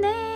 ね